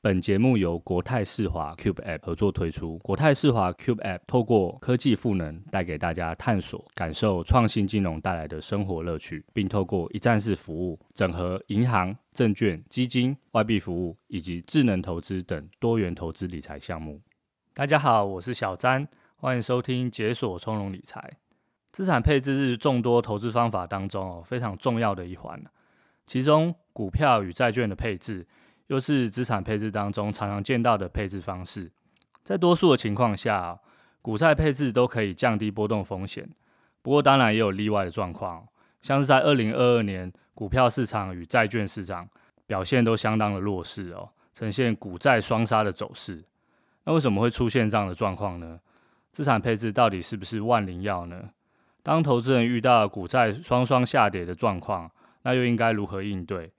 本节目由国泰世华 Cube App 合作推出。国泰世华 Cube App 透过科技赋能，带给大家探索、感受创新金融带来的生活乐趣，并透过一站式服务，整合银行、证券、基金、外币服务以及智能投资等多元投资理财项目。大家好，我是小詹，欢迎收听解锁从容理财。资产配置是众多投资方法当中非常重要的一环，其中股票与债券的配置。又是资产配置当中常常见到的配置方式，在多数的情况下，股债配置都可以降低波动风险。不过，当然也有例外的状况，像是在二零二二年，股票市场与债券市场表现都相当的弱势哦，呈现股债双杀的走势。那为什么会出现这样的状况呢？资产配置到底是不是万灵药呢？当投资人遇到股债双双下跌的状况，那又应该如何应对？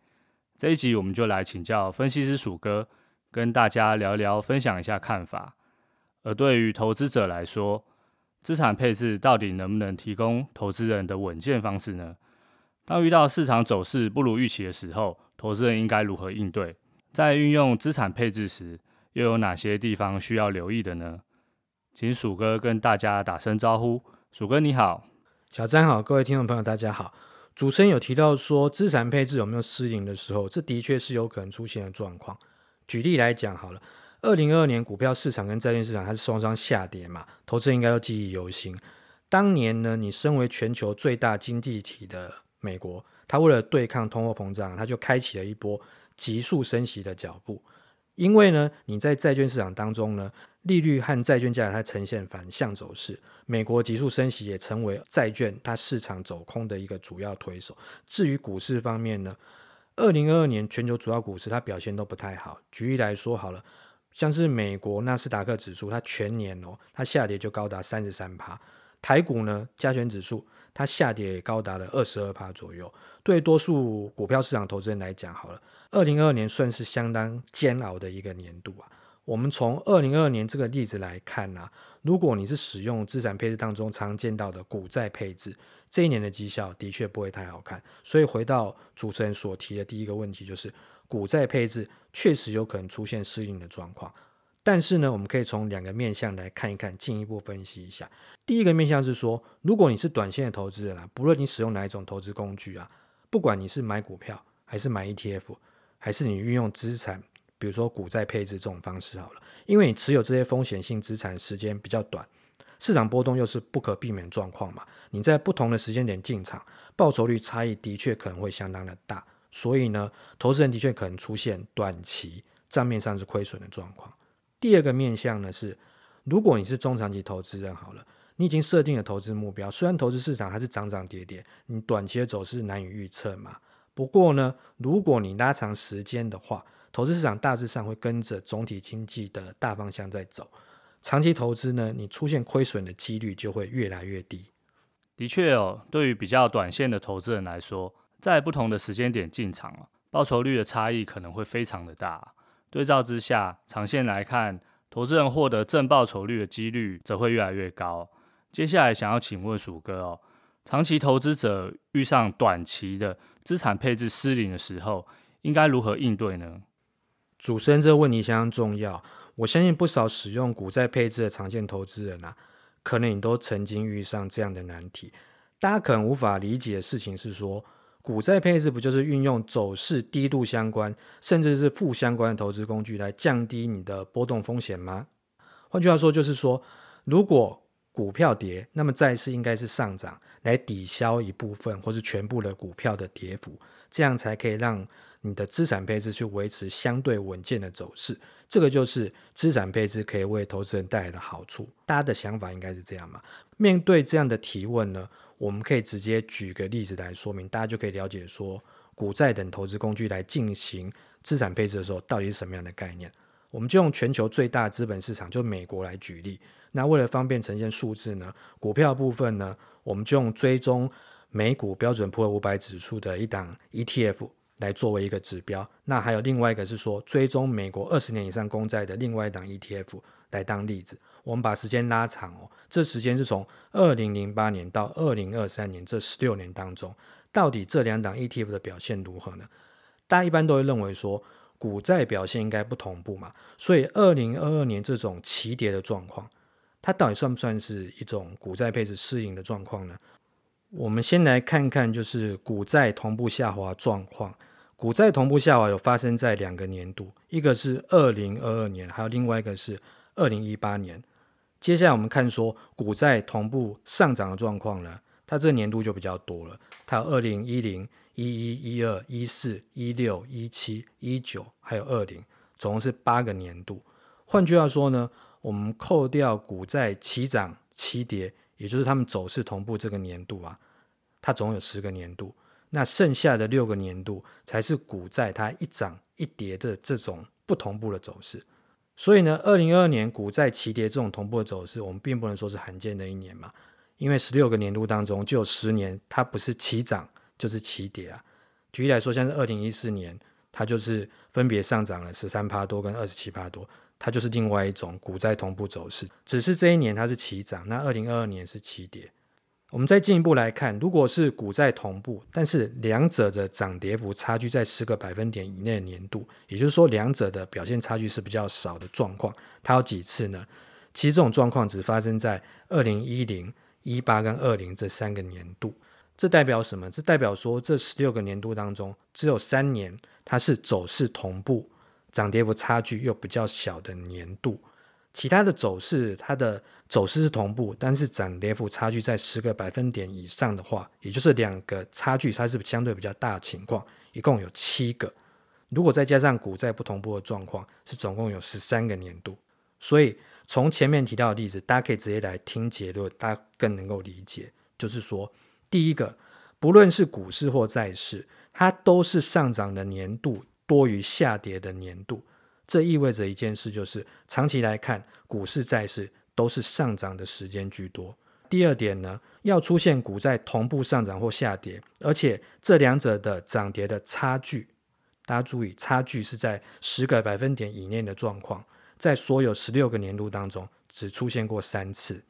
这一集我们就来请教分析师鼠哥，跟大家聊聊，分享一下看法。而对于投资者来说，资产配置到底能不能提供投资人的稳健方式呢？当遇到市场走势不如预期的时候，投资人应该如何应对？在运用资产配置时，又有哪些地方需要留意的呢？请鼠哥跟大家打声招呼。鼠哥你好，小詹好，各位听众朋友大家好。主持人有提到说，资产配置有没有失灵的时候，这的确是有可能出现的状况。举例来讲好了，二零二二年股票市场跟债券市场它是双双下跌嘛，投资人应该都记忆犹新。当年呢，你身为全球最大经济体的美国，它为了对抗通货膨胀，它就开启了一波急速升息的脚步。因为呢，你在债券市场当中呢。利率和债券价它呈现反向走势，美国急速升息也成为债券它市场走空的一个主要推手。至于股市方面呢，二零二二年全球主要股市它表现都不太好。举例来说好了，像是美国纳斯达克指数，它全年哦，它下跌就高达三十三趴；台股呢，加权指数它下跌也高达了二十二趴左右。对多数股票市场投资人来讲，好了，二零二二年算是相当煎熬的一个年度啊。我们从二零二二年这个例子来看啊，如果你是使用资产配置当中常见到的股债配置，这一年的绩效的确不会太好看。所以回到主持人所提的第一个问题，就是股债配置确实有可能出现失灵的状况。但是呢，我们可以从两个面向来看一看，进一步分析一下。第一个面向是说，如果你是短线的投资人啊，不论你使用哪一种投资工具啊，不管你是买股票还是买 ETF，还是你运用资产。比如说股债配置这种方式好了，因为你持有这些风险性资产时间比较短，市场波动又是不可避免状况嘛，你在不同的时间点进场，报酬率差异的确可能会相当的大，所以呢，投资人的确可能出现短期账面上是亏损的状况。第二个面向呢是，如果你是中长期投资人好了，你已经设定了投资目标，虽然投资市场还是涨涨跌跌，你短期的走势难以预测嘛，不过呢，如果你拉长时间的话，投资市场大致上会跟着总体经济的大方向在走，长期投资呢，你出现亏损的几率就会越来越低。的确哦，对于比较短线的投资人来说，在不同的时间点进场，报酬率的差异可能会非常的大。对照之下，长线来看，投资人获得正报酬率的几率则会越来越高。接下来想要请问鼠哥哦，长期投资者遇上短期的资产配置失灵的时候，应该如何应对呢？主持人这个问题相当重要，我相信不少使用股债配置的长线投资人啊，可能你都曾经遇上这样的难题。大家可能无法理解的事情是说，股债配置不就是运用走势低度相关，甚至是负相关的投资工具来降低你的波动风险吗？换句话说，就是说，如果股票跌，那么债市应该是上涨，来抵消一部分或是全部的股票的跌幅。这样才可以让你的资产配置去维持相对稳健的走势。这个就是资产配置可以为投资人带来的好处。大家的想法应该是这样嘛？面对这样的提问呢，我们可以直接举个例子来说明，大家就可以了解说，股债等投资工具来进行资产配置的时候，到底是什么样的概念？我们就用全球最大资本市场，就美国来举例。那为了方便呈现数字呢，股票部分呢，我们就用追踪美股标准普尔五百指数的一档 ETF 来作为一个指标。那还有另外一个是说，追踪美国二十年以上公债的另外一档 ETF 来当例子。我们把时间拉长哦，这时间是从二零零八年到二零二三年这十六年当中，到底这两档 ETF 的表现如何呢？大家一般都会认为说，股债表现应该不同步嘛，所以二零二二年这种齐跌的状况，它到底算不算是一种股债配置适应的状况呢？我们先来看看，就是股债同步下滑状况。股债同步下滑有发生在两个年度，一个是二零二二年，还有另外一个是二零一八年。接下来我们看说股债同步上涨的状况呢，它这年度就比较多了，它有二零一零。一一一二一四一六一七一九还有二零，总共是八个年度。换句话说呢，我们扣掉股债齐涨齐跌，也就是他们走势同步这个年度啊，它总有十个年度。那剩下的六个年度才是股债它一涨一跌的这种不同步的走势。所以呢，二零二二年股债齐跌这种同步的走势，我们并不能说是罕见的一年嘛，因为十六个年度当中就有十年它不是齐涨。就是齐跌啊。举例来说，像是二零一四年，它就是分别上涨了十三趴多跟二十七趴多，它就是另外一种股债同步走势。只是这一年它是齐涨，那二零二二年是齐跌。我们再进一步来看，如果是股债同步，但是两者的涨跌幅差距在十个百分点以内的年度，也就是说两者的表现差距是比较少的状况，它有几次呢？其实这种状况只发生在二零一零、一八跟二零这三个年度。这代表什么？这代表说，这十六个年度当中，只有三年它是走势同步、涨跌幅差距又比较小的年度。其他的走势，它的走势是同步，但是涨跌幅差距在十个百分点以上的话，也就是两个差距它是相对比较大的情况，一共有七个。如果再加上股债不同步的状况，是总共有十三个年度。所以从前面提到的例子，大家可以直接来听结论，大家更能够理解，就是说。第一个，不论是股市或债市，它都是上涨的年度多于下跌的年度。这意味着一件事，就是长期来看，股市、债市都是上涨的时间居多。第二点呢，要出现股债同步上涨或下跌，而且这两者的涨跌的差距，大家注意，差距是在十个百分点以内的状况，在所有十六个年度当中，只出现过三次。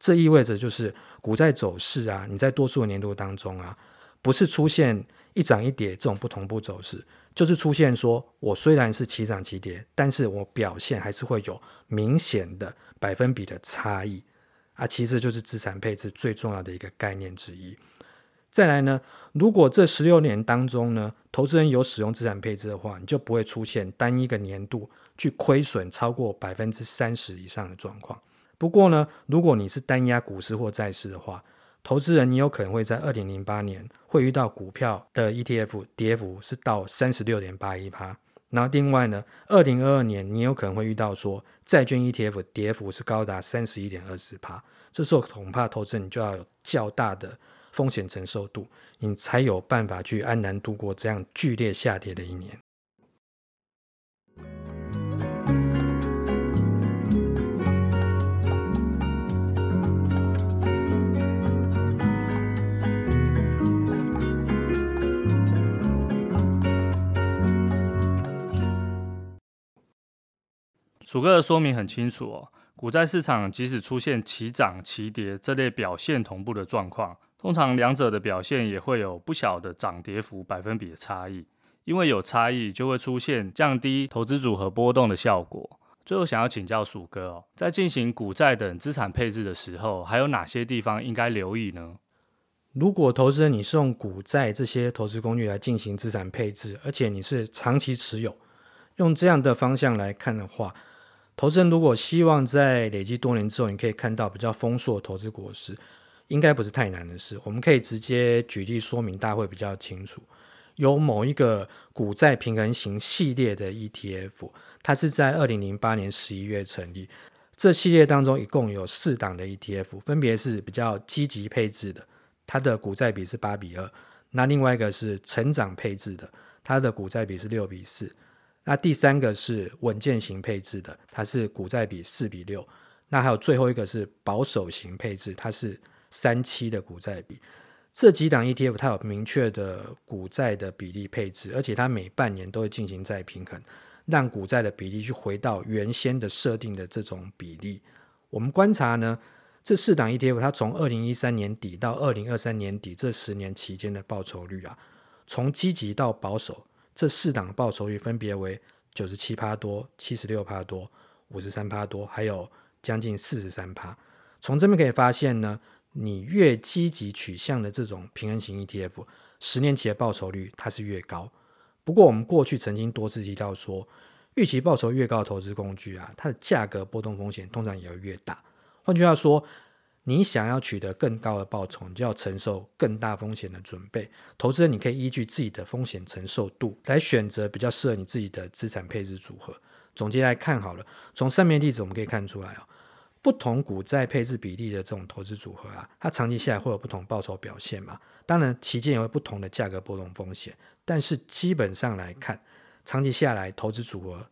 这意味着就是股债走势啊，你在多数年度当中啊，不是出现一涨一跌这种不同步走势，就是出现说我虽然是齐涨齐跌，但是我表现还是会有明显的百分比的差异啊。其实就是资产配置最重要的一个概念之一。再来呢，如果这十六年当中呢，投资人有使用资产配置的话，你就不会出现单一个年度去亏损超过百分之三十以上的状况。不过呢，如果你是单押股市或债市的话，投资人你有可能会在二零零八年会遇到股票的 ETF 跌幅是到三十六点八一趴，然后另外呢，二零二二年你有可能会遇到说债券 ETF 跌幅是高达三十一点二四趴，这时候恐怕投资人就要有较大的风险承受度，你才有办法去安然度过这样剧烈下跌的一年。鼠哥的说明很清楚哦，股债市场即使出现齐涨齐跌这类表现同步的状况，通常两者的表现也会有不小的涨跌幅百分比的差异。因为有差异，就会出现降低投资组合波动的效果。最后想要请教鼠哥哦，在进行股债等资产配置的时候，还有哪些地方应该留意呢？如果投资人你是用股债这些投资工具来进行资产配置，而且你是长期持有，用这样的方向来看的话，投资人如果希望在累积多年之后，你可以看到比较丰硕的投资果实，应该不是太难的事。我们可以直接举例说明，大家会比较清楚。有某一个股债平衡型系列的 ETF，它是在二零零八年十一月成立。这系列当中一共有四档的 ETF，分别是比较积极配置的，它的股债比是八比二；那另外一个是成长配置的，它的股债比是六比四；那第三个是稳健型配置的，它是股债比四比六；那还有最后一个是保守型配置，它是三七的股债比。这几档 ETF 它有明确的股债的比例配置，而且它每半年都会进行再平衡，让股债的比例去回到原先的设定的这种比例。我们观察呢，这四档 ETF 它从二零一三年底到二零二三年底这十年期间的报酬率啊，从积极到保守，这四档报酬率分别为九十七趴多、七十六趴多、五十三趴多，还有将近四十三趴。从这边可以发现呢。你越积极取向的这种平衡型 ETF，十年期的报酬率它是越高。不过我们过去曾经多次提到说，预期报酬越高的投资工具啊，它的价格波动风险通常也会越大。换句话说，你想要取得更高的报酬，你就要承受更大风险的准备。投资人你可以依据自己的风险承受度来选择比较适合你自己的资产配置组合。总结来看好了，从上面例子我们可以看出来啊。不同股债配置比例的这种投资组合啊，它长期下来会有不同报酬表现嘛？当然，期间也会不同的价格波动风险。但是基本上来看，长期下来投资组合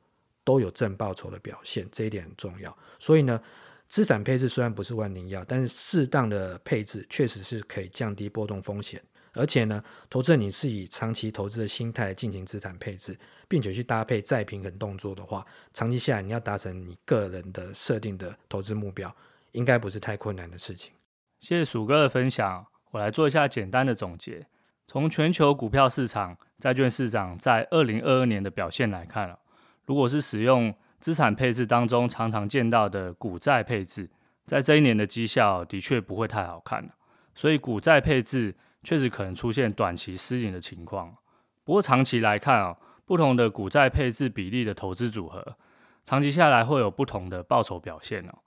都有正报酬的表现，这一点很重要。所以呢，资产配置虽然不是万灵药，但是适当的配置确实是可以降低波动风险。而且呢，投资人你是以长期投资的心态进行资产配置，并且去搭配再平衡动作的话，长期下来你要达成你个人的设定的投资目标，应该不是太困难的事情。谢谢鼠哥的分享，我来做一下简单的总结。从全球股票市场、债券市场在二零二二年的表现来看了，如果是使用资产配置当中常常见到的股债配置，在这一年的绩效的确不会太好看了，所以股债配置。确实可能出现短期失灵的情况，不过长期来看啊，不同的股债配置比例的投资组合，长期下来会有不同的报酬表现哦。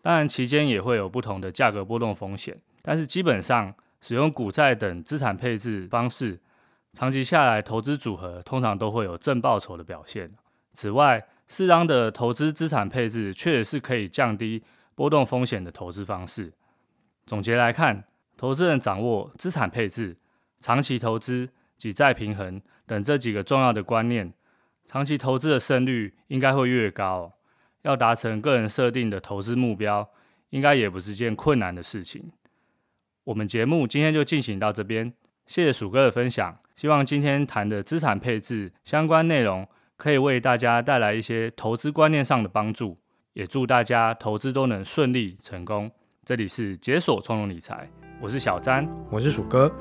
当然，期间也会有不同的价格波动风险，但是基本上使用股债等资产配置方式，长期下来投资组合通常都会有正报酬的表现。此外，适当的投资资产配置确实是可以降低波动风险的投资方式。总结来看。投资人掌握资产配置、长期投资及再平衡等这几个重要的观念，长期投资的胜率应该会越高。要达成个人设定的投资目标，应该也不是件困难的事情。我们节目今天就进行到这边，谢谢鼠哥的分享。希望今天谈的资产配置相关内容，可以为大家带来一些投资观念上的帮助。也祝大家投资都能顺利成功。这里是解锁从容理财。我是小詹，我是鼠哥，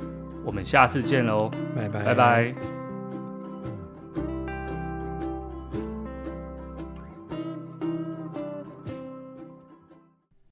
我们下次见喽，拜拜，拜拜。